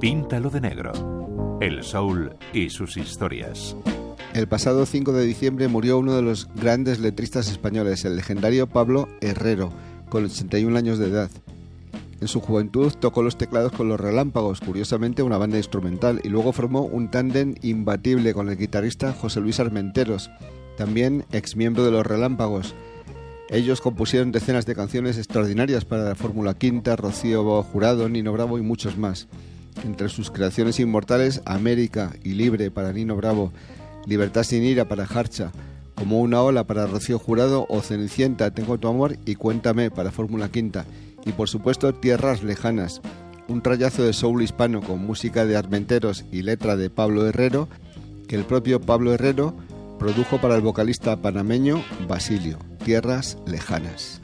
Píntalo de negro. El soul y sus historias. El pasado 5 de diciembre murió uno de los grandes letristas españoles, el legendario Pablo Herrero, con 81 años de edad. En su juventud tocó los teclados con los Relámpagos, curiosamente una banda instrumental, y luego formó un tándem imbatible con el guitarrista José Luis Armenteros, también ex miembro de los Relámpagos. Ellos compusieron decenas de canciones extraordinarias para la Fórmula Quinta, Rocío Jurado, Nino Bravo y muchos más. Entre sus creaciones inmortales, América y Libre para Nino Bravo, Libertad sin ira para Harcha, Como una ola para Rocío Jurado o Cenicienta, Tengo tu amor y Cuéntame para Fórmula Quinta. Y por supuesto Tierras Lejanas, un trayazo de soul hispano con música de Armenteros y letra de Pablo Herrero, que el propio Pablo Herrero produjo para el vocalista panameño Basilio, Tierras Lejanas.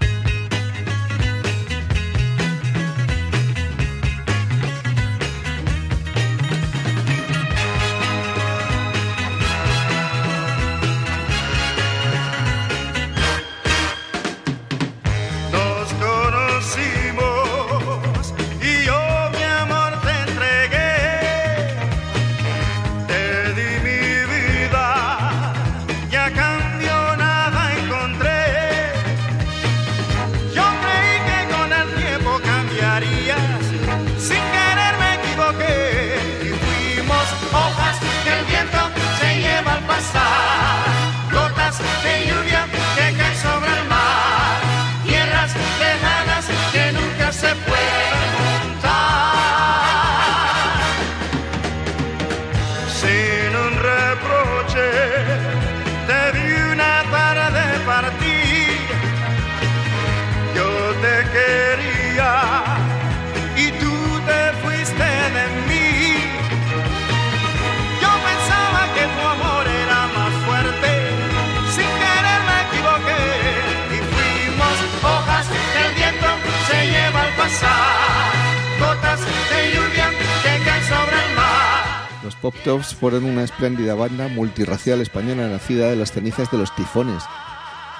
Pop Tops fueron una espléndida banda multirracial española nacida de las cenizas de los tifones.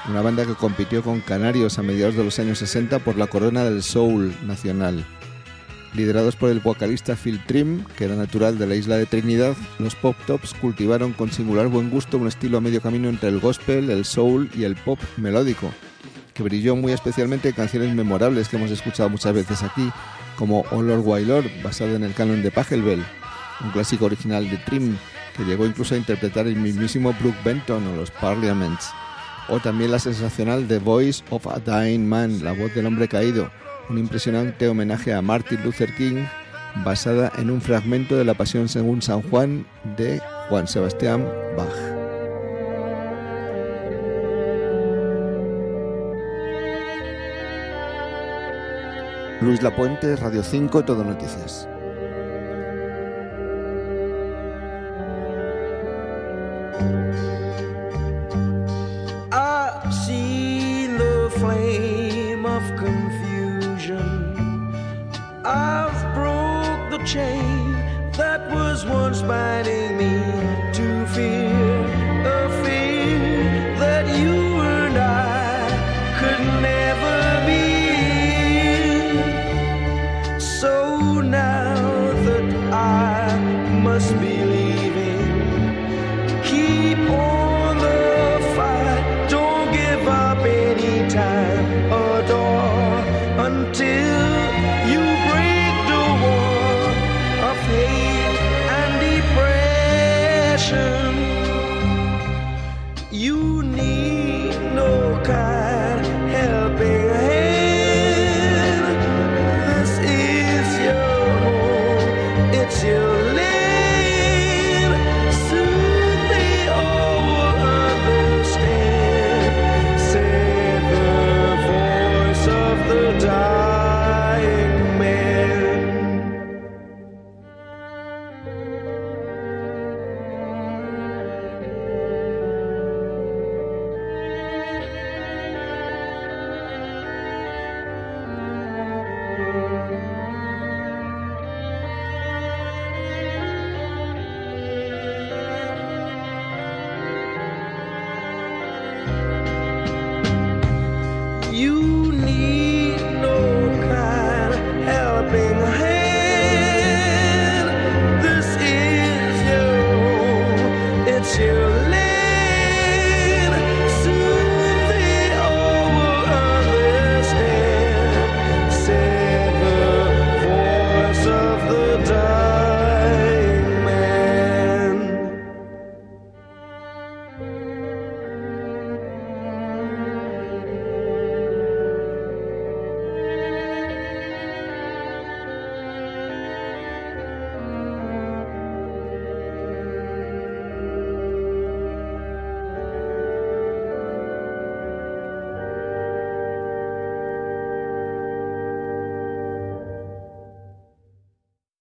Una banda que compitió con Canarios a mediados de los años 60 por la corona del soul nacional. Liderados por el vocalista Phil Trim, que era natural de la isla de Trinidad, los Pop Tops cultivaron con singular buen gusto un estilo a medio camino entre el gospel, el soul y el pop melódico, que brilló muy especialmente en canciones memorables que hemos escuchado muchas veces aquí, como All Lord Why Lord, basado en el canon de Pachelbel, un clásico original de Trim que llegó incluso a interpretar el mismísimo Brooke Benton o los Parliaments, o también la sensacional The Voice of a Dying Man, la voz del hombre caído, un impresionante homenaje a Martin Luther King basada en un fragmento de la Pasión según San Juan de Juan Sebastián Bach. Luis Lapuente, Radio 5, Todo Noticias. God. you